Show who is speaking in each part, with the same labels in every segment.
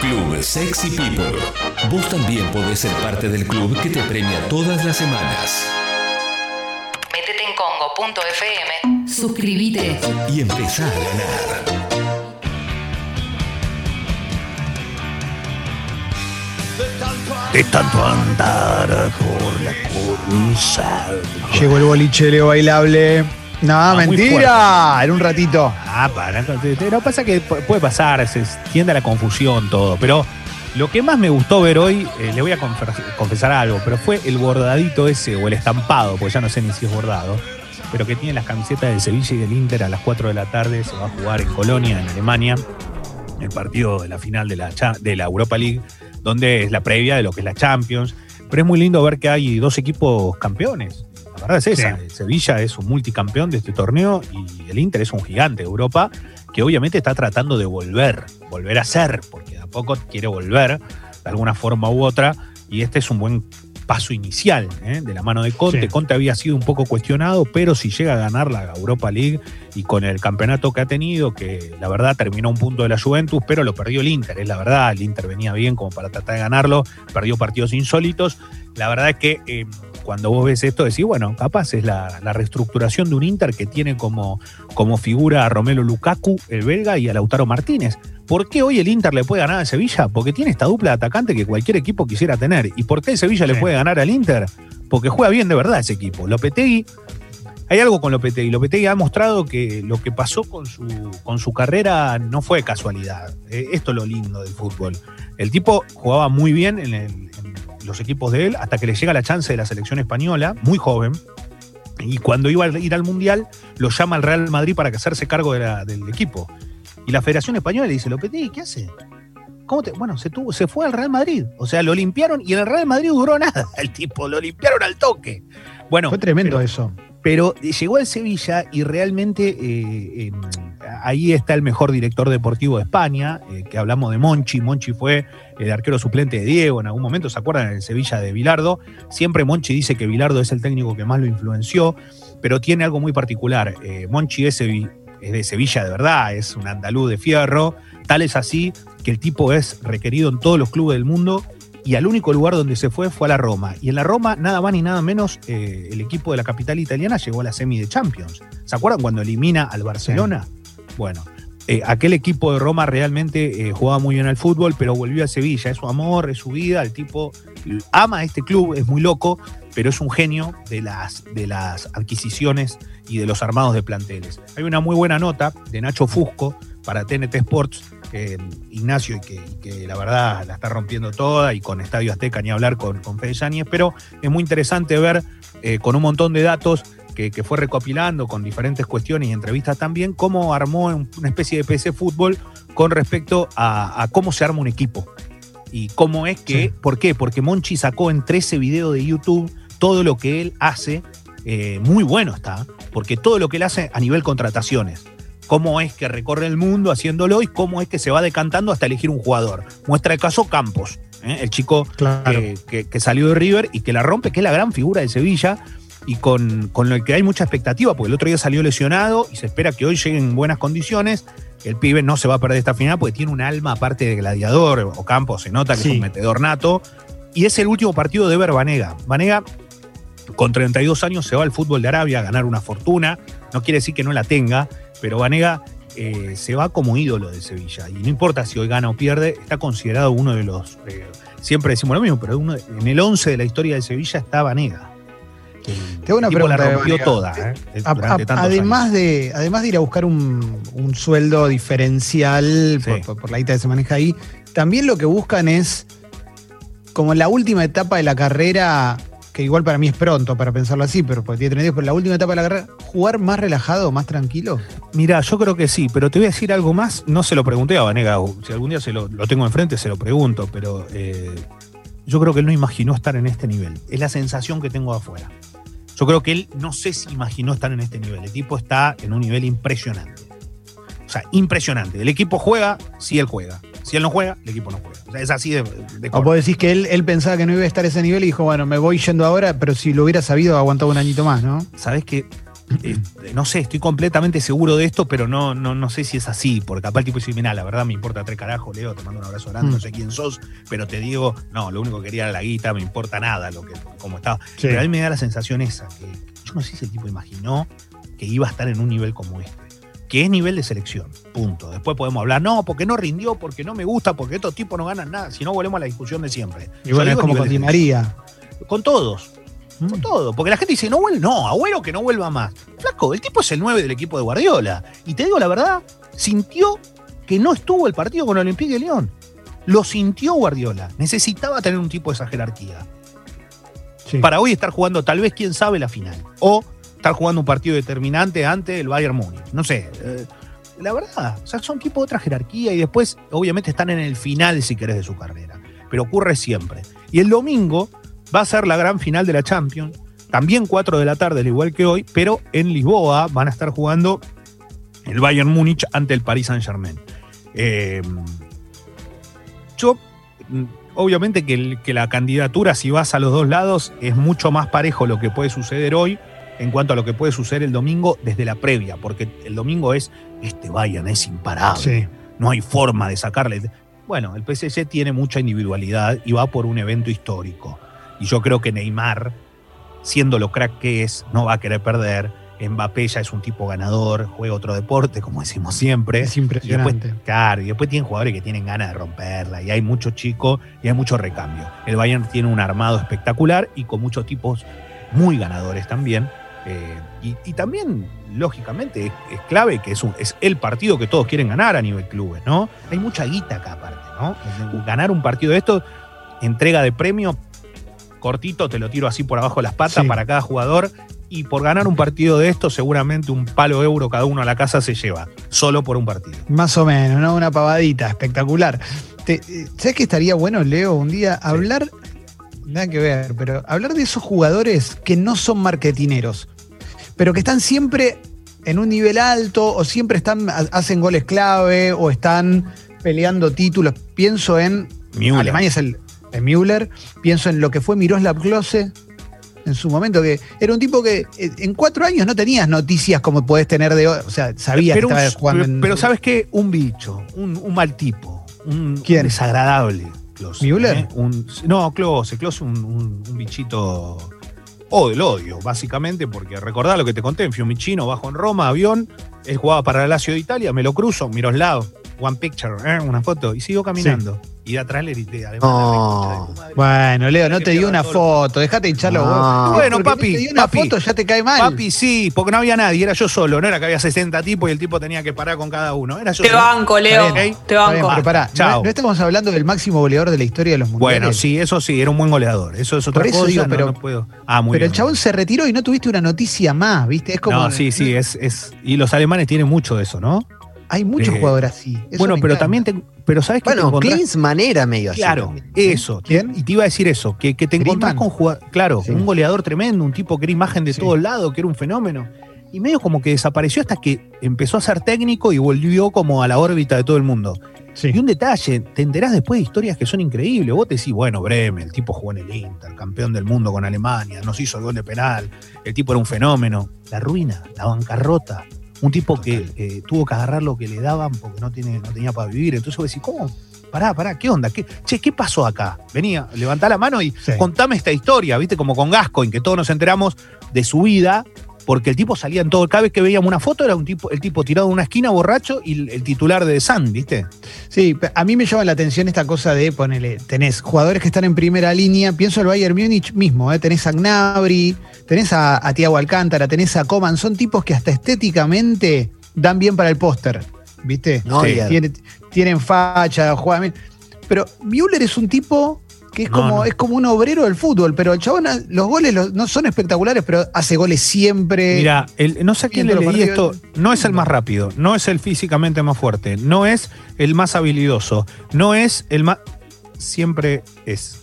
Speaker 1: Club Sexy People. Vos también podés ser parte del club que te premia todas las semanas.
Speaker 2: Métete en congo.fm. Suscríbete.
Speaker 1: Y empezá a ganar.
Speaker 3: De tanto andar por la cornisa.
Speaker 4: Llegó el boliche Leo bailable. No,
Speaker 3: Ah,
Speaker 4: mentira. En un ratito.
Speaker 3: Ah, para. No pasa que pu- puede pasar, se tiende a la confusión todo. Pero lo que más me gustó ver hoy, eh, le voy a confesar algo, pero fue el bordadito ese, o el estampado, porque ya no sé ni si es bordado, pero que tiene las camisetas del Sevilla y del Inter a las 4 de la tarde. Se va a jugar en Colonia, en Alemania, el partido de la final de la, de la Europa League, donde es la previa de lo que es la Champions. Pero es muy lindo ver que hay dos equipos campeones. La verdad es esa. El Sevilla es un multicampeón de este torneo y el Inter es un gigante de Europa que obviamente está tratando de volver, volver a ser, porque de a poco quiere volver de alguna forma u otra. Y este es un buen paso inicial ¿eh? de la mano de Conte.
Speaker 4: Sí.
Speaker 3: Conte había sido un poco cuestionado, pero si llega a ganar la Europa League y con el campeonato que ha tenido, que la verdad terminó un punto de la Juventus, pero lo perdió el Inter, es la verdad. El Inter venía bien como para tratar de ganarlo, perdió partidos insólitos. La verdad es que eh, cuando vos ves esto, decís, bueno, capaz es la, la reestructuración de un Inter que tiene como, como figura a Romelo Lukaku, el belga, y a Lautaro Martínez. ¿Por qué hoy el Inter le puede ganar a Sevilla? Porque tiene esta dupla de atacante que cualquier equipo quisiera tener. ¿Y por qué el Sevilla le puede ganar al Inter? Porque juega bien de verdad ese equipo. Lopetegui, hay algo con Lopetegui. Lopetegui ha mostrado que lo que pasó con su, con su carrera no fue casualidad. Eh, esto es lo lindo del fútbol. El tipo jugaba muy bien en, el- en los equipos de él hasta que le llega la chance de la selección española, muy joven. Y cuando iba a ir al Mundial, lo llama al Real Madrid para que hacerse cargo de la- del equipo. Y la Federación Española le dice, Lopetegui, ¿qué hace? ¿Cómo te? Bueno, se, tuvo, se fue al Real Madrid. O sea, lo limpiaron y en el Real Madrid duró nada. El tipo, lo limpiaron al toque. Bueno,
Speaker 4: Fue tremendo
Speaker 3: pero-
Speaker 4: eso.
Speaker 3: pero llegó al Sevilla y realmente eh, eh, ahí está el mejor director deportivo de España, eh, que hablamos de Monchi. Monchi fue el arquero suplente de Diego en algún momento, ¿se acuerdan? En el Sevilla de Bilardo. Siempre Monchi dice que Bilardo es el técnico que más lo influenció, pero tiene algo muy particular. Eh, Monchi es de Sevilla de verdad, es un andaluz de fierro. Tal es así que el tipo es requerido en todos los clubes del mundo y al único lugar donde se fue fue a la Roma. Y en la Roma, nada más ni nada menos, eh, el equipo de la capital italiana llegó a la semi de Champions. ¿Se acuerdan cuando elimina al Barcelona? Bueno, eh, aquel equipo de Roma realmente eh, jugaba muy bien al fútbol, pero volvió a Sevilla. Es su amor, es su vida. El tipo ama este club, es muy loco, pero es un genio de las, de las adquisiciones y de los armados de planteles. Hay una muy buena nota de Nacho Fusco para TNT Sports, que Ignacio, y que, y que la verdad la está rompiendo toda, y con Estadio Azteca ni hablar con, con Fede Yáñez, pero es muy interesante ver eh, con un montón de datos que, que fue recopilando con diferentes cuestiones y entrevistas también, cómo armó un- una especie de PC fútbol con respecto a, a cómo se arma un equipo. Y cómo es que,
Speaker 4: Sí.
Speaker 3: ¿por qué? Porque Monchi sacó en 13 videos de YouTube todo lo que él hace, eh, muy bueno está, porque todo lo que él hace a nivel contrataciones, cómo es que recorre el mundo haciéndolo y cómo es que se va decantando hasta elegir un jugador. Muestra el caso Campos, ¿eh? el chico
Speaker 4: Claro.
Speaker 3: que, que- que salió de River y que la rompe, que es la gran figura de Sevilla y con, con lo que hay mucha expectativa, porque el otro día salió lesionado y se espera que hoy llegue en buenas condiciones. El pibe no se va a perder esta final porque tiene un alma aparte de gladiador o campo, se nota que
Speaker 4: Sí.
Speaker 3: es un metedor nato. Y es el último partido de Ver Vanega. Vanega, con 32 años, se va al fútbol de Arabia a ganar una fortuna. No quiere decir que no la tenga, pero Vanega eh, se va como ídolo de Sevilla. Y no importa si hoy gana o pierde, está considerado uno de los. eh, siempre decimos lo mismo, pero uno- en el 11 de la historia de Sevilla está Vanega.
Speaker 4: Te hago una
Speaker 3: la
Speaker 4: pregunta de
Speaker 3: rompió toda, ¿eh?
Speaker 4: A- a- además,
Speaker 3: años.
Speaker 4: de, además de ir a buscar un, un sueldo diferencial
Speaker 3: Sí.
Speaker 4: por, por- por la guita que se maneja ahí, también lo que buscan es, como en la última etapa de la carrera, que igual para mí es pronto para pensarlo así, pero porque tiene 32, pero la última etapa de la carrera, jugar más relajado, más tranquilo.
Speaker 3: Mira, yo creo que sí, pero te voy a decir algo más. No se lo pregunté a Vanega. Si algún día se lo, lo tengo enfrente, se lo pregunto, pero eh, yo creo que él no imaginó estar en este nivel. Es la sensación que tengo afuera. Yo creo que él no sé si imaginó estar en este nivel. El tipo está en un nivel impresionante. O sea, impresionante. El equipo juega si él juega. Si él no juega, el equipo no juega. O sea, es así de, de
Speaker 4: O vos decís que él, él pensaba que no iba a estar a ese nivel y dijo, bueno, me voy yendo ahora, pero si lo hubiera sabido, aguantaba un añito más, ¿no?
Speaker 3: Sabes que este, no sé, estoy completamente seguro de esto, pero no, no, no sé si es así, porque capaz el tipo dice, mira, la verdad me importa tres carajos, Leo, te mando un abrazo grande, no
Speaker 4: Mm.
Speaker 3: sé quién sos, pero te digo, no, lo único que quería era la guita, me importa nada lo que, como estaba.
Speaker 4: Sí.
Speaker 3: Pero a mí me da la sensación esa, que yo no sé si el tipo imaginó que iba a estar en un nivel como este. Que es nivel de selección, punto. Después podemos hablar, no, porque no rindió, porque no me gusta, porque estos tipos no ganan nada. Si no, volvemos a la discusión de siempre.
Speaker 4: Y bueno, es como con Di. María.
Speaker 3: Con todos, con
Speaker 4: Mm.
Speaker 3: todo. Porque la gente dice, no vuelve, no, Agüero que no vuelva más. Flaco, el tipo es el 9 del equipo de Guardiola. Y te digo la verdad, sintió que no estuvo el partido con Olympique de León. Lo sintió Guardiola. Necesitaba tener un tipo de esa jerarquía.
Speaker 4: Sí.
Speaker 3: Para hoy estar jugando, tal vez, quién sabe, la final. O estar jugando un partido determinante ante el Bayern Múnich. No sé. eh, la verdad, o sea, son tipos de otra jerarquía y después, obviamente, están en el final, si querés, de su carrera. Pero ocurre siempre. Y el domingo va a ser la gran final de la Champions. También 4 de la tarde, al igual que hoy, pero en Lisboa van a estar jugando el Bayern Múnich ante el Paris Saint-Germain. Eh, yo, mm, obviamente que, que la candidatura, si vas a los dos lados, es mucho más parejo lo que puede suceder hoy en cuanto a lo que puede suceder el domingo desde la previa, porque el domingo es, este Bayern es imparable
Speaker 4: Sí.
Speaker 3: no hay forma de sacarle. Bueno, el PSG tiene mucha individualidad y va por un evento histórico. Y yo creo que Neymar, siendo lo crack que es, no va a querer perder. Mbappé ya es un tipo ganador, juega otro deporte, como decimos siempre.
Speaker 4: Es
Speaker 3: Y
Speaker 4: impresionante.
Speaker 3: después, claro, y después tienen jugadores que tienen ganas de romperla, y hay mucho chico y hay mucho recambio. El Bayern tiene un armado espectacular y con muchos tipos muy ganadores también. Eh, y, y también, lógicamente, es, es clave que es, un- es el partido que todos quieren ganar a nivel clubes, ¿no? Hay mucha guita acá aparte, ¿no? Ganar un partido de esto, entrega de premio, cortito, te lo tiro así por abajo de las patas
Speaker 4: Sí.
Speaker 3: para cada jugador. Y por ganar un partido de esto, seguramente un palo euro cada uno a la casa se lleva, solo por un partido.
Speaker 4: Más o menos, ¿no? Una pavadita, espectacular. Te- eh, ¿Sabes que estaría bueno, Leo, un día hablar, nada que ver, pero hablar de esos jugadores que no son marketineros, pero que están siempre en un nivel alto o siempre están, ha- hacen goles clave o están peleando títulos? Pienso en
Speaker 3: Müller.
Speaker 4: Alemania es el, Müller, pienso en lo que fue Miroslav Klose en su momento, que era un tipo que eh, en cuatro años no tenías noticias como podés tener de hoy, o sea, sabías
Speaker 3: pero,
Speaker 4: que
Speaker 3: un-
Speaker 4: estaba jugando en...
Speaker 3: pero ¿sabes qué? Un bicho, un, un mal tipo, un,
Speaker 4: ¿Quién?
Speaker 3: un desagradable. Klose,
Speaker 4: ¿Müller?
Speaker 3: ¿eh? No, Klose, Klose un bichito o del odio, básicamente, porque recordá lo que te conté, en Fiumicino, bajo en Roma, avión, él jugaba para la Lazio de Italia, me lo cruzo, Miroslav, one picture, ¿eh? una foto, y sigo caminando. Y de atrás le grité, además,
Speaker 5: No.
Speaker 3: la de.
Speaker 4: Bueno, Leo, no te dio una foto, dejate hincharlo
Speaker 5: No.
Speaker 4: vos.
Speaker 3: Bueno,
Speaker 4: Porque
Speaker 3: papi,
Speaker 4: no te dio una
Speaker 3: papi.
Speaker 4: foto, ya te cae mal.
Speaker 3: Papi, sí, porque no había nadie, era yo solo, no era que había 60 tipos y el tipo tenía que parar con cada uno, era yo
Speaker 6: Te
Speaker 3: solo.
Speaker 6: banco, Leo.
Speaker 3: Bien,
Speaker 6: Te
Speaker 4: bien,
Speaker 6: banco.
Speaker 4: pero pará,
Speaker 3: Chao.
Speaker 4: no, no estamos hablando del máximo goleador de la historia de los mundiales.
Speaker 3: Bueno, sí, eso sí, era un buen goleador. Eso es otra
Speaker 4: Por eso
Speaker 3: cosa.
Speaker 4: digo,
Speaker 3: no-
Speaker 4: pero-
Speaker 3: no puedo. Ah, muy
Speaker 4: Pero
Speaker 3: bien.
Speaker 4: el chabón se retiró y no tuviste una noticia más, ¿viste? Es como.
Speaker 3: No, sí, sí, es, es. Y los alemanes tienen mucho de eso, ¿no?
Speaker 4: Hay muchos
Speaker 3: Eh,
Speaker 4: jugadores así. Eso
Speaker 3: bueno, pero
Speaker 4: encanta.
Speaker 3: también te. Pero ¿sabes qué? te
Speaker 5: Bueno,
Speaker 3: encontrás-
Speaker 5: Klinsmann era medio así.
Speaker 3: Claro,
Speaker 5: también.
Speaker 3: eso.
Speaker 4: ¿Quién?
Speaker 3: Y te iba a decir eso, que, que te encontrás
Speaker 4: Griezmann.
Speaker 3: con jugadores. Claro,
Speaker 5: Sí.
Speaker 3: un goleador tremendo, un tipo que era imagen de
Speaker 4: Sí.
Speaker 3: todos lados, que era un fenómeno. Y medio como que desapareció hasta que empezó a ser técnico y volvió como a la órbita de todo el mundo.
Speaker 4: Sí.
Speaker 3: Y un detalle, te enterás después de historias que son increíbles. Vos te decís, bueno, Bremen, el tipo jugó en el Inter, campeón del mundo con Alemania, nos hizo el gol de penal, el tipo era un fenómeno. La ruina, la bancarrota. Un tipo que eh, tuvo que agarrar lo que le daban porque no, tiene, no tenía para vivir. Entonces vos decís, ¿cómo? Pará, pará, ¿qué onda? ¿Qué, che, ¿qué pasó acá? Venía, levantá la mano y
Speaker 4: Sí.
Speaker 3: contame esta historia, ¿viste? Como con Gascoigne, que todos nos enteramos de su vida, porque el tipo salía en todo. Cada vez que veíamos una foto era un tipo, el tipo tirado en una esquina borracho y el, titular de Sun, ¿viste?
Speaker 4: Sí, a mí me llama la atención esta cosa de ponerle, tenés jugadores que están en primera línea, pienso el Bayern Múnich mismo, ¿eh? tenés a Gnabry, tenés a, a Thiago Alcántara, tenés a Coman, son tipos que hasta estéticamente dan bien para el póster, ¿viste?
Speaker 5: Neuer.
Speaker 4: Tiene- tienen facha, juegan bien. Pero Müller es un tipo que es
Speaker 3: No,
Speaker 4: como,
Speaker 3: no.
Speaker 4: es como un obrero del fútbol, pero el chabón, los goles los- no son espectaculares, pero hace goles siempre.
Speaker 3: Mira, no sé a quién le leí esto, no es el más rápido, no es el físicamente más fuerte, no es el más habilidoso, no es el más... Siempre es.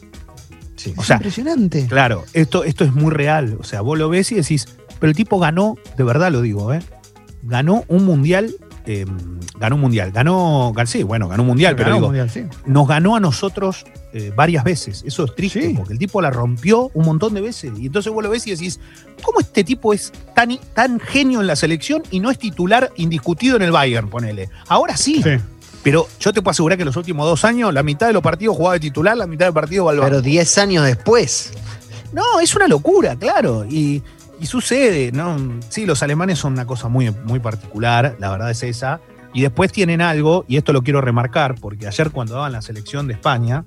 Speaker 4: es
Speaker 3: o sea,
Speaker 4: impresionante.
Speaker 3: Claro, esto, esto es muy real. O sea, vos lo ves y decís, pero el tipo ganó, de verdad lo digo, ¿eh? ganó un mundial eh, ganó un mundial. Ganó, gan- sí, bueno, ganó un mundial, pero
Speaker 4: Ganó
Speaker 3: digo,
Speaker 4: Mundial, sí.
Speaker 3: nos ganó a nosotros eh, varias veces. Eso es triste,
Speaker 4: Sí.
Speaker 3: porque el tipo la rompió un montón de veces. Y entonces vos lo ves y decís, ¿cómo este tipo es tan, tan genio en la selección y no es titular indiscutido en el Bayern, ponele? Ahora sí.
Speaker 4: Sí.
Speaker 3: Pero yo te puedo asegurar que en los últimos dos años, la mitad de los partidos jugaba de titular, la mitad del partido va al banco.
Speaker 5: Pero 10 años después.
Speaker 3: No, es una locura, claro. Y, y sucede, ¿no? Sí, los alemanes son una cosa muy, muy particular, la verdad es esa. Y después tienen algo, y esto lo quiero remarcar, porque ayer cuando daban la selección de España,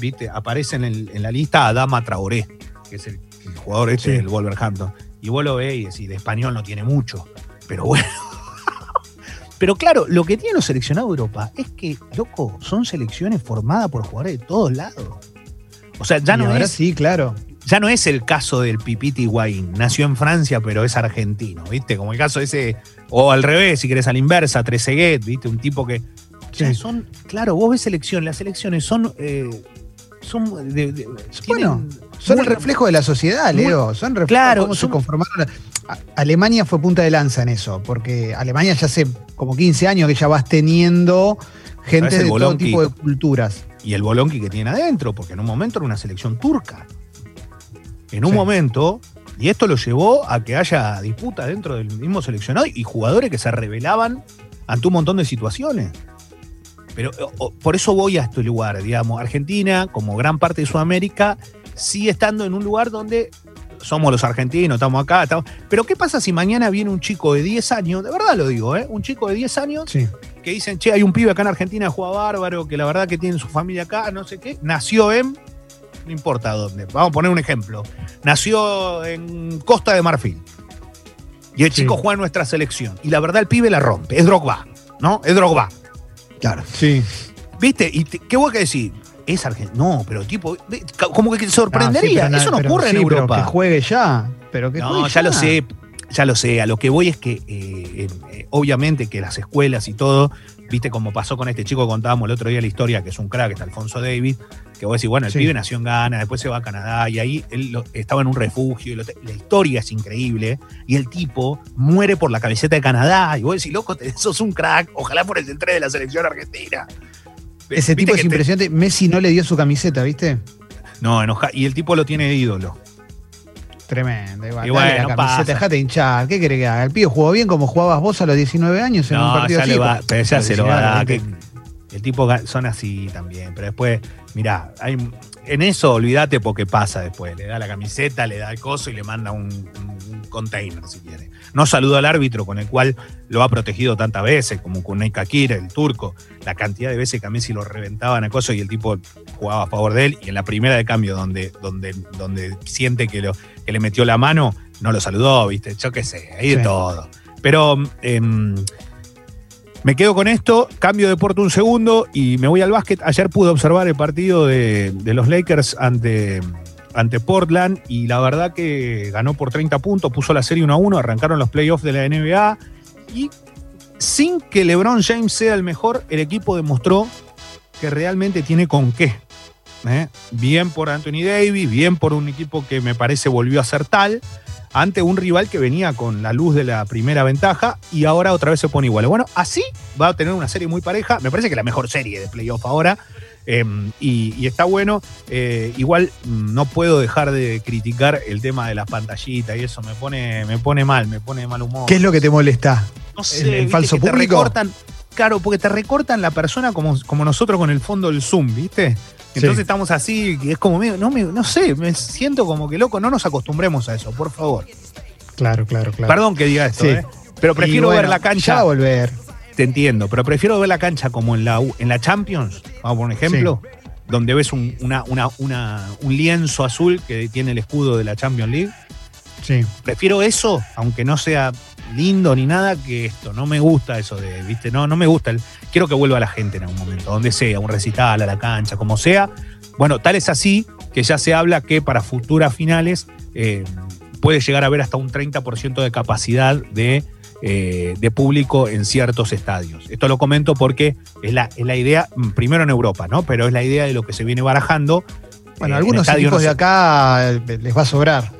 Speaker 3: viste, aparece en, el- en la lista Adama Traoré, que es el, el jugador este
Speaker 4: Sí.
Speaker 3: del Wolverhampton. Y vos lo ves y decís, de español no tiene mucho. Pero bueno. Pero claro, lo que tienen los seleccionados de Europa es que, loco, son selecciones formadas por jugadores de todos lados. O sea, ya
Speaker 4: Y
Speaker 3: no
Speaker 4: ahora
Speaker 3: es
Speaker 4: sí, claro.
Speaker 3: Ya no es el caso del Pipiti Higuaín. Nació en Francia, pero es argentino, ¿viste? Como el caso ese, o al revés, si querés a la inversa, Trezeguet, ¿viste? Un tipo que.
Speaker 4: Sí.
Speaker 3: son, claro, vos ves selección, las selecciones son. eh, son de- de-
Speaker 4: Bueno, Son
Speaker 3: muy-
Speaker 4: el reflejo de la sociedad,
Speaker 3: muy-
Speaker 4: Leo. Son reflejo
Speaker 3: Claro,
Speaker 4: de cómo se
Speaker 3: son-
Speaker 4: conformaron. la- A- Alemania fue punta de lanza en eso, porque Alemania ya hace como 15 años que ya vas teniendo gente de todo tipo de culturas.
Speaker 3: Y el Bolonqui que tiene adentro, porque en un momento era una selección turca. En un
Speaker 4: Sí.
Speaker 3: momento, y esto lo llevó a que haya disputa dentro del mismo seleccionado y jugadores que se rebelaban ante un montón de situaciones. Pero o- por eso voy a este lugar, digamos. Argentina, como gran parte de Sudamérica, sigue estando en un lugar donde somos los argentinos, estamos acá. estamos- Pero ¿qué pasa si mañana viene un chico de 10 años? De verdad lo digo, ¿eh? Un chico de 10 años
Speaker 4: Sí.
Speaker 3: que dicen, che, hay un pibe acá en Argentina que juega bárbaro, que la verdad que tiene su familia acá, no sé qué, nació en, no importa dónde, vamos a poner un ejemplo, nació en Costa de Marfil. Y el
Speaker 4: Sí.
Speaker 3: chico juega en nuestra selección. Y la verdad el pibe la rompe, es Drogba, ¿no? Es Drogba.
Speaker 5: Claro.
Speaker 4: Sí.
Speaker 3: ¿Viste? ¿Y te- qué voy a decir? Es argentino. No, pero tipo, como que te sorprendería.
Speaker 4: Ah, sí, pero
Speaker 3: Eso no
Speaker 4: pero
Speaker 3: ocurre
Speaker 4: sí,
Speaker 3: en
Speaker 4: pero
Speaker 3: Europa.
Speaker 4: que juegue ya. Pero que
Speaker 3: No,
Speaker 4: juegue
Speaker 3: ya lo sé, ya lo sé. A lo que voy es que, eh, eh, obviamente, que las escuelas y todo, viste como pasó con este chico que contábamos el otro día la historia, que es un crack, es Alfonso David, que vos decís, bueno, el
Speaker 4: Sí.
Speaker 3: pibe nació en Ghana, después se va a Canadá, y ahí él lo- estaba en un refugio, y lo te- la historia es increíble, y el tipo muere por la camiseta de Canadá, y vos decís, loco, te- sos un crack, ojalá por el 3 de la selección argentina.
Speaker 4: Ese tipo es
Speaker 3: te-
Speaker 4: impresionante. Messi no le dio su camiseta, ¿viste?
Speaker 3: No, enoja, y el tipo lo tiene de ídolo.
Speaker 4: Tremendo. Igual,
Speaker 3: Y bueno,
Speaker 4: la
Speaker 3: pasa.
Speaker 4: camiseta, dejate hinchar. ¿Qué querés que haga? El pibe jugó bien como jugabas vos a los 19 años en un
Speaker 3: No,
Speaker 4: partido
Speaker 3: ya
Speaker 4: así.
Speaker 3: le va, pero ya se lo va a dar.
Speaker 4: que
Speaker 3: el tipo son así también, pero después, mirá, hay, en eso olvídate porque pasa después. Le da la camiseta, le da el coso y le manda un container si quiere. No saluda al árbitro con el cual lo ha protegido tantas veces, como con Kakir, el turco. La cantidad de veces que a Messi lo reventaban a coso y el tipo jugaba a favor de él. Y en la primera de cambio, donde, donde, donde siente que, lo, que le metió la mano, no lo saludó, ¿viste? Yo qué sé, ahí de
Speaker 4: Sí.
Speaker 3: todo. Pero em, me quedo con esto, cambio de deporte un segundo y me voy al básquet. Ayer pude observar el partido de, de los Lakers ante, ante Portland y la verdad que ganó por 30 puntos, puso la serie 1 a 1, arrancaron los playoffs de la NBA y sin que LeBron James sea el mejor, el equipo demostró que realmente tiene con qué. ¿eh? Bien por Anthony Davis, bien por un equipo que me parece volvió a ser tal ante un rival que venía con la luz de la primera ventaja y ahora otra vez se pone igual. Bueno, así va a tener una serie muy pareja. Me parece que la mejor serie de playoff ahora. Eh, y, y está bueno. Eh, igual mm, no puedo dejar de criticar el tema de las pantallitas y eso me pone, me pone mal, me pone de mal humor.
Speaker 4: ¿Qué es lo que te molesta?
Speaker 3: No
Speaker 4: el- el falso
Speaker 3: que te
Speaker 4: público?
Speaker 3: recortan, claro, porque te recortan la persona como, como nosotros con el fondo del Zoom, ¿viste? Entonces
Speaker 4: Sí.
Speaker 3: estamos así, es como medio, no, me, no sé, me siento como que loco, no nos acostumbremos a eso, por favor.
Speaker 4: Claro, claro, claro.
Speaker 3: Perdón que diga esto,
Speaker 4: Sí.
Speaker 3: ¿eh? Pero prefiero
Speaker 4: bueno,
Speaker 3: ver la
Speaker 4: Ya
Speaker 3: cancha,
Speaker 4: va a volver.
Speaker 3: Te entiendo, pero prefiero ver la cancha como en la, en la Champions, vamos por un ejemplo, donde ves un, una, una, una- un lienzo azul que tiene el escudo de la Champions League.
Speaker 4: Sí.
Speaker 3: Prefiero eso, aunque no sea lindo ni nada, que esto. No me gusta eso de, viste, no, no me gusta. El, quiero que vuelva la gente en algún momento, donde sea, un recital, a la cancha, como sea. Bueno, tal es así que ya se habla que para futuras finales eh, puede llegar a haber hasta un 30% de capacidad de, eh, de público en ciertos estadios. Esto lo comento porque es la, es la idea, mm, primero en Europa, ¿no? Pero es la idea de lo que se viene barajando.
Speaker 4: Bueno,
Speaker 3: Eh,
Speaker 4: algunos equipos
Speaker 3: no
Speaker 4: de acá eh, les va a sobrar.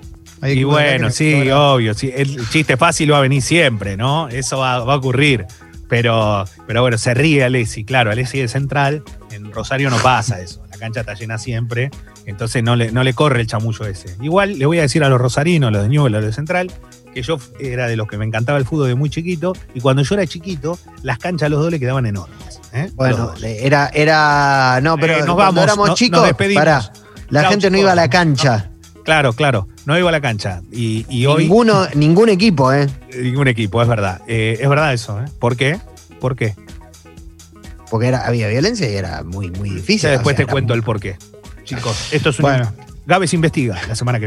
Speaker 4: Hay
Speaker 3: y bueno, sí, obvio. sí, el chiste fácil va a venir siempre, ¿no? Eso va, va a ocurrir. Pero, pero bueno, se ríe Alessi, claro, Alessi de central, en Rosario no pasa eso, la cancha está llena siempre, entonces no le, no le corre el chamullo ese. Igual le voy a decir a los rosarinos, a los de Newell, a los de central, que yo era de los que me encantaba el fútbol de muy chiquito, y cuando yo era chiquito, las canchas a los dos le quedaban enormes. ¿eh?
Speaker 5: Bueno, era, era. No, pero
Speaker 3: Eh, nos
Speaker 5: cuando
Speaker 3: vamos,
Speaker 5: éramos
Speaker 3: no-
Speaker 5: chicos, pará, la
Speaker 3: Chau,
Speaker 5: gente no iba a la cancha.
Speaker 3: Claro, claro, no iba a la cancha. Y, y hoy
Speaker 5: Ninguno, ningún equipo, ¿eh?
Speaker 3: ningún equipo, es verdad. Eh, es verdad eso, ¿eh? ¿Por qué? ¿Por qué?
Speaker 5: Porque era, había violencia y era muy, muy difícil.
Speaker 3: Ya después
Speaker 5: o sea,
Speaker 3: te cuento el por qué. Chicos, esto es un.
Speaker 4: Bueno.
Speaker 3: Gávez investiga la semana que